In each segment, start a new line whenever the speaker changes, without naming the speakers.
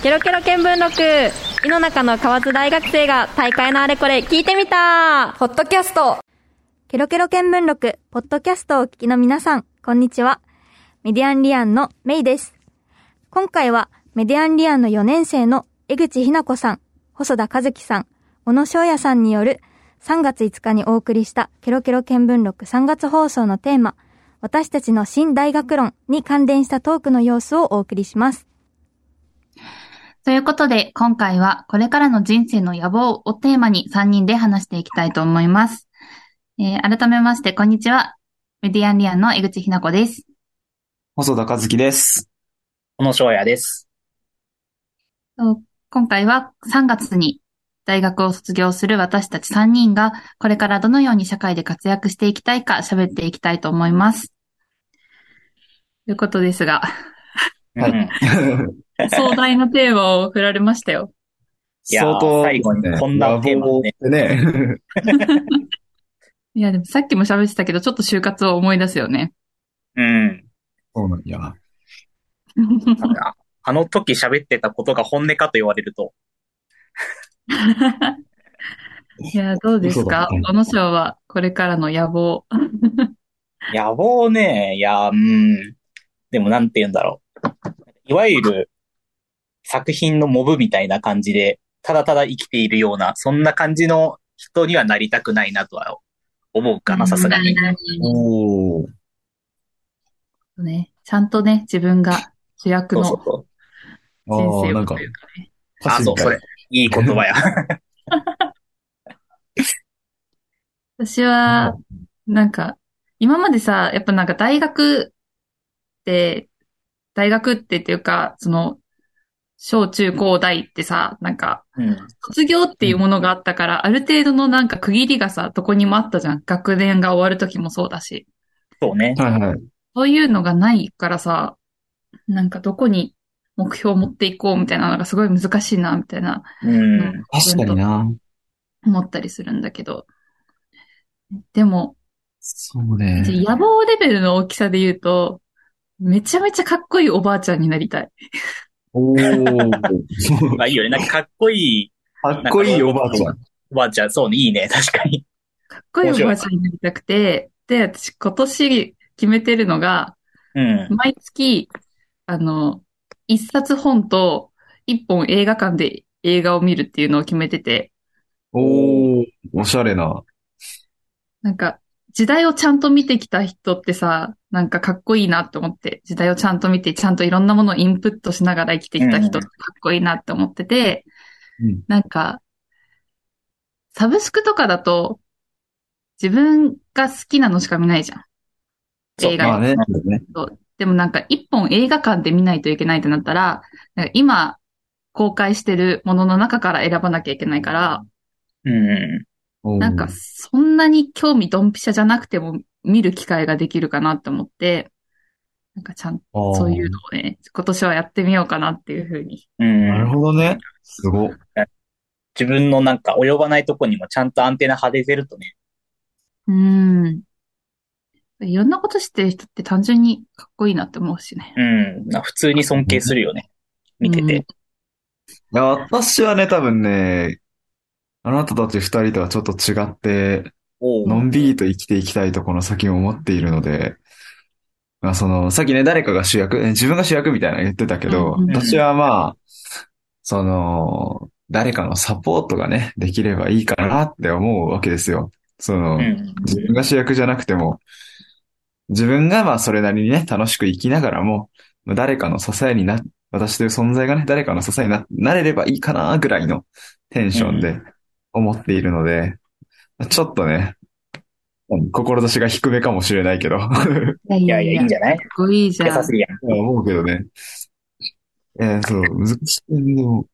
ケロケロ見聞録。井の中の河津大学生が大会のあれこれ聞いてみた。
ポッドキャスト。
ケロケロ見聞録。ポッドキャストをお聞きの皆さんこんにちは。メディアンリアンのメイです。今回はメディアンリアンの4年生の江口ひな子さん細田和樹さん小野翔也さんによる3月5日にお送りしたケロケロ見聞録3月放送のテーマ私たちの新大学論に関連したトークの様子をお送りします。
ということで、今回はこれからの人生の野望をテーマに3人で話していきたいと思います。えー、改めまして、こんにちは。メディアンリアンの江口ひな子です。
細田和樹です。
小野翔也です。
今回は3月に大学を卒業する私たち3人が、これからどのように社会で活躍していきたいか喋っていきたいと思います。ということですが。はい。壮大なテーマを振られましたよ。
いや相当、最後にこんなテーマをね。ね
いや、でもさっきも喋ってたけど、ちょっと就活を思い出すよね。
うん。
そうなんや。
あの時喋ってたことが本音かと言われると、
いや、どうですか？小野賞はこれからの野望。
野望ね、いや、うん。でもなんて言うんだろう。いわゆる作品のモブみたいな感じで、ただただ生きているような、そんな感じの人にはなりたくないなとは思うかな、さすがに。
お
ね。ちゃんとね、自分が主役の人生をというか
ね。あ、そう、それ。いい言葉や。
私は、なんか、今までさ、やっぱなんか大学って、大学ってっていうか、その、小中高大ってさ、なんか、卒業っていうものがあったから、ある程度のなんか区切りがさ、どこにもあったじゃん。学年が終わる時もそうだし。
そうね。
はいはい。
そういうのがないからさ、なんかどこに目標を持っていこうみたいなのがすごい難しいな、みたいな。
うん。
確かにな。
思ったりするんだけど。でも、
そうね。
野望レベルの大きさで言うと、めちゃめちゃかっこいいおばあちゃんになりたい。
おー。
まあいいよね。なんかかっこいい。
かっこいいおばあちゃん。
おばあちゃん、そうね。いいね。確かに。
かっこいいおばあちゃんになりたくて、で、私今年決めてるのが、
うん。
毎月、あの、一冊本と一本映画館で映画を見るっていうのを決めてて。
おー、おしゃれな。
なんか、時代をちゃんと見てきた人ってさ、なんかかっこいいなって思って、時代をちゃんと見て、ちゃんといろんなものをインプットしながら生きてきた人ってかっこいいなって思ってて、うん、なんか、サブスクとかだと、自分が好きなのしか見ないじゃん。
映画ね。
でもなんか一本映画館で見ないといけないってなったら、ら今公開してるものの中から選ばなきゃいけないから、
うん。
なんかそんなに興味ドンピシャじゃなくても見る機会ができるかなって思って、なんかちゃんとそういうのをね、今年はやってみようかなっていうふうに。
うん。
なるほどね。すご
自分のなんか及ばないとこにもちゃんとアンテナ張れてるとね。
うん。いろんなことしてる人って単純にかっこいいなって思うしね。
うん。普通に尊敬するよね。見てて。い
や、私はね、多分ね、あなたたち二人とはちょっと違って、のんびりと生きていきたいとこの先を思っているので、まあその、さっきね、誰かが主役、自分が主役みたいな言ってたけど、うんうん、私はまあ、その、誰かのサポートがね、できればいいかなって思うわけですよ。その、うん、自分が主役じゃなくても、自分がまあそれなりにね、楽しく生きながらも、誰かの支えにな、私という存在がね、誰かの支えにな、なれればいいかなぐらいのテンションで思っているので、うん、ちょっとね、志が低めかもしれないけど。
いやいや、いいんじゃない？かっ
こいいじゃん。
優しいや
ん。思うけどね。えー、そう、難しい。でも、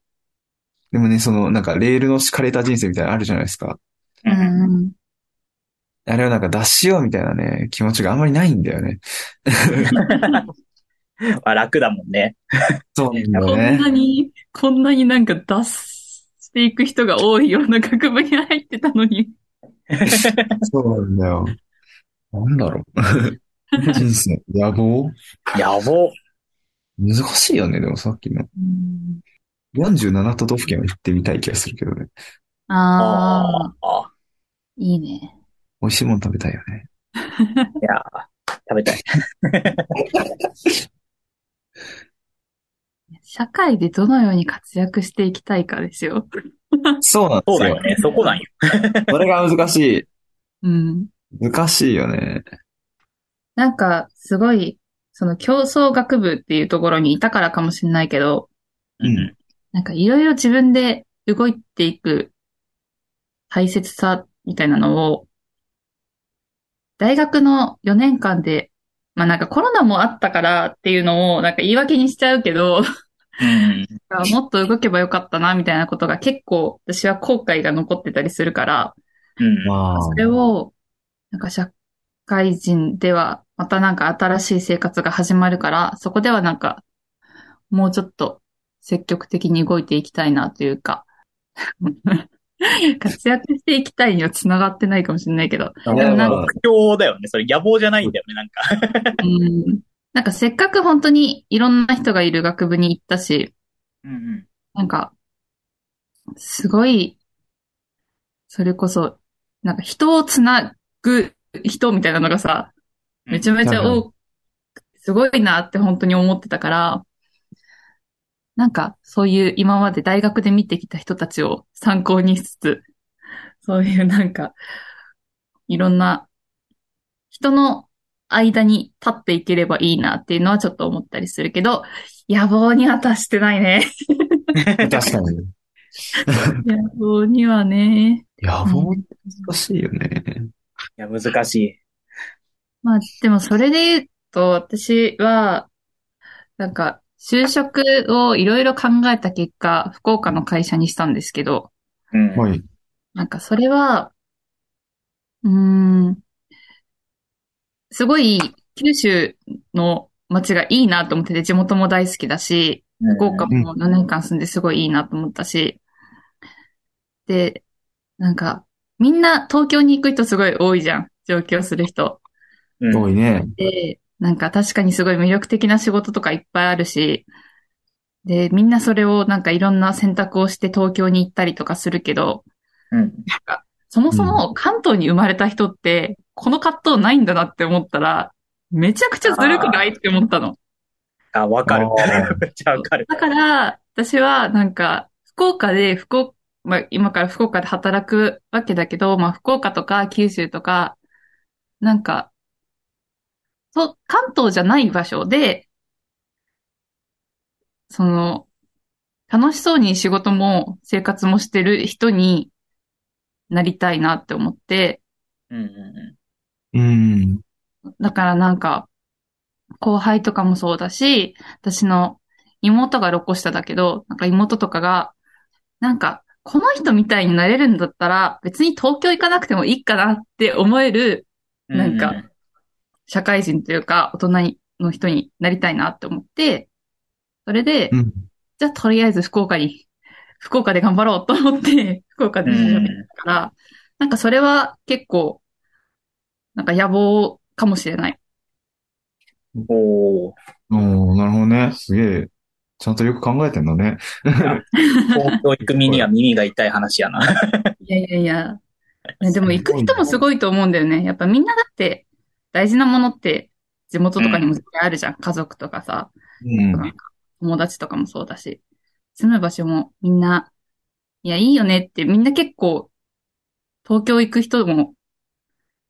でもね、その、なんか、レールの敷かれた人生みたいなのあるじゃないですか。
うん。
あれをなんか脱しようみたいなね、気持ちがあんまりないんだよね。
まあ楽だもんね。
そうなんだよね。
こんなに、こんなになんか脱していく人が多いような学部に入ってたのに。
そうなんだよ。なんだろう。人生、野望？
野望。
難しいよね、でもさっきの。47都道府県は行ってみたい気がするけどね。
ああ。いいね。
美味しいもの食べたいよね。
いやー食べたい。
社会でどのように活躍していきたいかですよ。
そうなんですよ
そうだよ。ね。そこなんよ。
それが難しい。
うん。
難しいよね。
なんか、すごい、その競争学部っていうところにいたからかもしれないけど、
うん
なんかいろいろ自分で動いていく大切さみたいなのを、大学の4年間で、まあなんかコロナもあったからっていうのをなんか言い訳にしちゃうけど、
うん。
もっと動けばよかったなみたいなことが結構私は後悔が残ってたりするから、
うん。
まあ。
それを、なんか社会人では、またなんか新しい生活が始まるから、そこではなんか、もうちょっと積極的に動いていきたいなというか、活躍していきたいには繋がってないかもしれないけど、でもなんか
まあ
目標だよね。それ野望じゃないんだよね、なんか。
うん、なんかせっかく本当にいろんな人がいる学部に行ったし、
うん
なんか、すごい、それこそ、なんか人をつなぐ人みたいなのがさ、めちゃめちゃ多く、すごいなって本当に思ってたから、なんかそういう今まで大学で見てきた人たちを参考にしつつ、そういうなんか、いろんな人の間に立っていければいいなっていうのはちょっと思ったりするけど、野望には達してないね。
確かに。
野望にはね。
野望って難しいよね。
いや、難しい。
まあ、でもそれで言うと、私は、なんか、就職をいろいろ考えた結果、福岡の会社にしたんですけど、
うん。
はい。
なんかそれは、うーん、すごい九州の街がいいなと思ってて、地元も大好きだし、福岡も4年間住んですごいいいなと思ったし、で、なんか、みんな東京に行く人すごい多いじゃん。上京する人。
うん。
多いね。
で、なんか確かにすごい魅力的な仕事とかいっぱいあるし、で、みんなそれをなんかいろんな選択をして東京に行ったりとかするけど、
うん。
そもそも関東に生まれた人って、この葛藤ないんだなって思ったら、めちゃくちゃずるくないって思ったの。
あ、わかる。めっちゃわかる。
だから、私はなんか、福岡で、福岡、まあ今から福岡で働くわけだけど、まあ福岡とか九州とか、なんか、そう、関東じゃない場所で、その、楽しそうに仕事も生活もしてる人になりたいなって思って、
うんう
うん。
だからなんか、後輩とかもそうだし、私の妹が6個下だけど、なんか妹とかが、なんか、この人みたいになれるんだったら、別に東京行かなくてもいいかなって思える、
ん。
なんか社会人というか、大人の人になりたいなって思って、それで、
うん。
じゃあとりあえず福岡に、福岡で頑張ろうと思って、福岡で
うん、
調べたから、なんかそれは結構、なんか野望かもしれない。
おー。
おー、なるほどね。すげえ。ちゃんとよく考えてんだね。
東京行く身には耳が痛い話やな。
いやいやいや。ねでも行く人もすごいと思うんだよね。やっぱみんなだって大事なものって地元とかにも絶対あるじゃん。家族とかさ、
うん。
友達とかもそうだし。住む場所もみんな、いやいいよねってみんな結構東京行く人も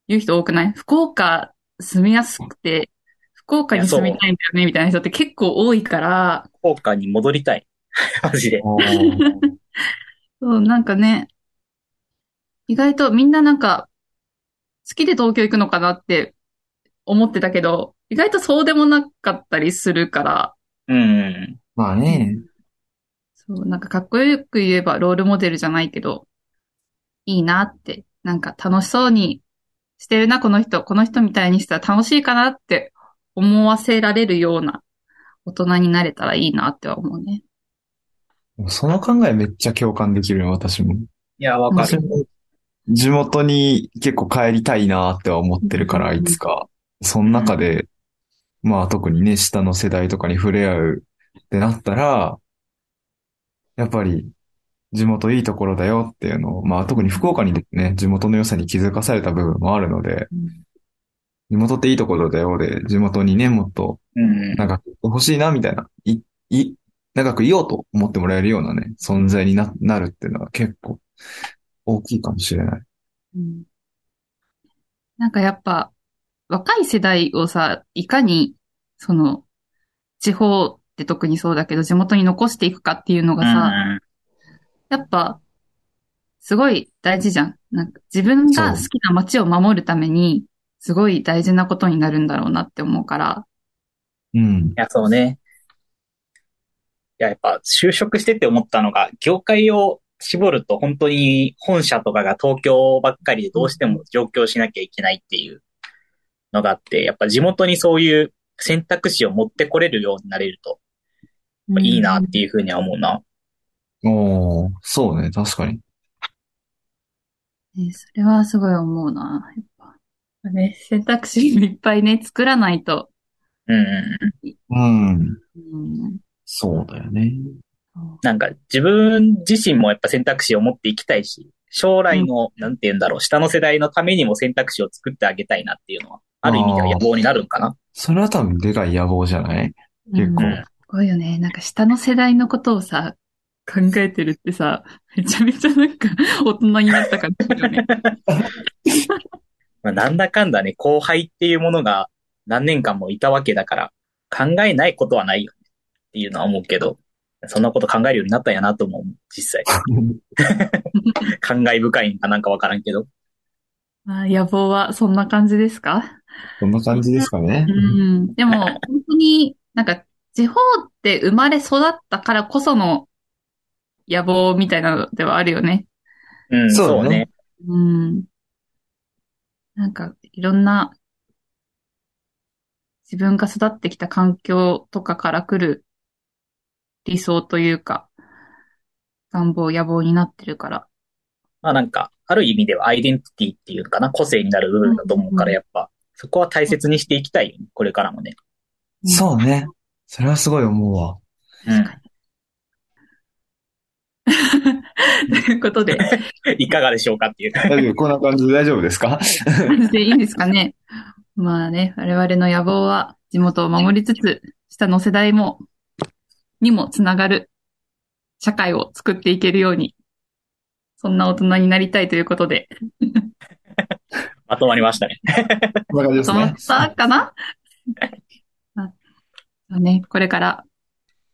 言う人多くない？福岡住みやすくて、福岡に住みたいんだよねみたいな人って結構多いから、
福岡に戻りたい。マジで。
そう、なんかね、意外とみんななんか、好きで東京行くのかなって思ってたけど、意外とそうでもなかったりするから、
うん。
まあね。
そう、なんかかっこよく言えばロールモデルじゃないけど、いいなって、なんか楽しそうにしてるな、この人、この人みたいにしたら楽しいかなって思わせられるような大人になれたらいいなっては思うね。
その考えめっちゃ共感できるよ、私も。
いや、わかる。
地元に結構帰りたいなっては思ってるから、
うん
いつか。その中で、まあ特にね、下の世代とかに触れ合うってなったら、やっぱり地元いいところだよっていうのを、まあ特に福岡にね、地元の良さに気づかされた部分もあるので、地元っていいところだよで、地元にね、もっと
うん。
長く欲しいな、みたいな、い、い、長くいようと思ってもらえるようなね、存在にな、なるっていうのは結構大きいかもしれない。
うんなんかやっぱ、若い世代をさ、いかに、その、地方って特にそうだけど、地元に残していくかっていうのがさ、
うん
やっぱ、すごい大事じゃん。なんか自分が好きな街を守るために、すごい大事なことになるんだろうなって思うから。
うん
い。や、そうね。いや、やっぱ就職してて思ったのが、業界を絞ると本当に本社とかが東京ばっかりでどうしても上京しなきゃいけないっていうのがあって、やっぱ地元にそういう選択肢を持ってこれるようになれると、いいなっていうふうには思うな。
おー、そうね、確かに。
ねそれはすごい思うな。やっぱ。ね、選択肢をいっぱいね、作らないと。
うんうんうん。
うん。
うん、
そうだよね。
なんか自分自身もやっぱ選択肢を持っていきたいし、将来の、なんて言うんだろう、下の世代のためにも選択肢を作ってあげたいなっていうのは、ある意味では野望になるんかな。
それは多分でかい野望じゃない？結構
うんすごいよね。なんか下の世代のことをさ、考えてるってさ、めちゃめちゃなんか大人になった感じだよね。
まあ、なんだかんだね、後輩っていうものが何年間もいたわけだから、考えないことはないよねっていうのは思うけど、そんなこと考えるようになったんやなと思う、実際。感慨深いんかなんかわからんけど。
まあ、野望はそんな感じですか？
こんな感じですかね
う。ん。でも、本当になんか地方って生まれ育ったからこその野望みたいなのではあるよね。
うん、
そうだね
そう
ん。なんか、いろんな、自分が育ってきた環境とかから来る理想というか、願望、野望になってるから。
まあなんか、ある意味ではアイデンティティっていうのかな、個性になる部分だと思うから、
うん
やっぱ、そこは大切にしていきたいこれからもね。
そうね。それはすごい思うわ。
うん。
ということで、
いかがでしょうかっていう。
大丈夫こんな感じで大丈夫ですか？
でいいんですかね。まあね、我々の野望は地元を守りつつ、下の世代も、にもつながる社会を作っていけるように、そんな大人になりたいということで、
まとまりましたね。
こんな感じですね
止まっ。たかな？ね、これから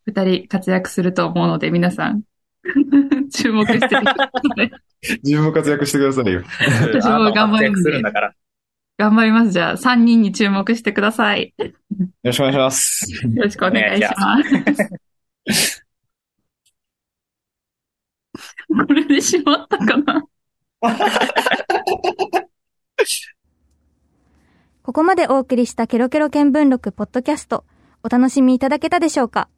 二人活躍すると思うので、皆さん、注目しててください。
自分も活躍してくださいよ。
私も頑張るんで
あの活躍す。
頑張ります。じゃあ、三人に注目してください。よ
よろしくお願いします。
ろしくお願いします。これでしまったかな？
ここまでお送りしたケロケロ見聞録ポッドキャスト、お楽しみいただけたでしょうか？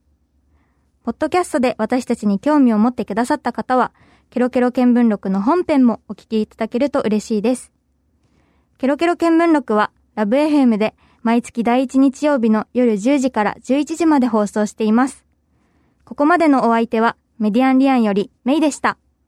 ポッドキャストで私たちに興味を持ってくださった方は、ケロケロ見聞録の本編もお聞きいただけると嬉しいです。ケロケロ見聞録は、ラブ FM で毎月第1日曜日の夜10時から11時まで放送しています。ここまでのお相手は、メディアンリアンよりメイでした。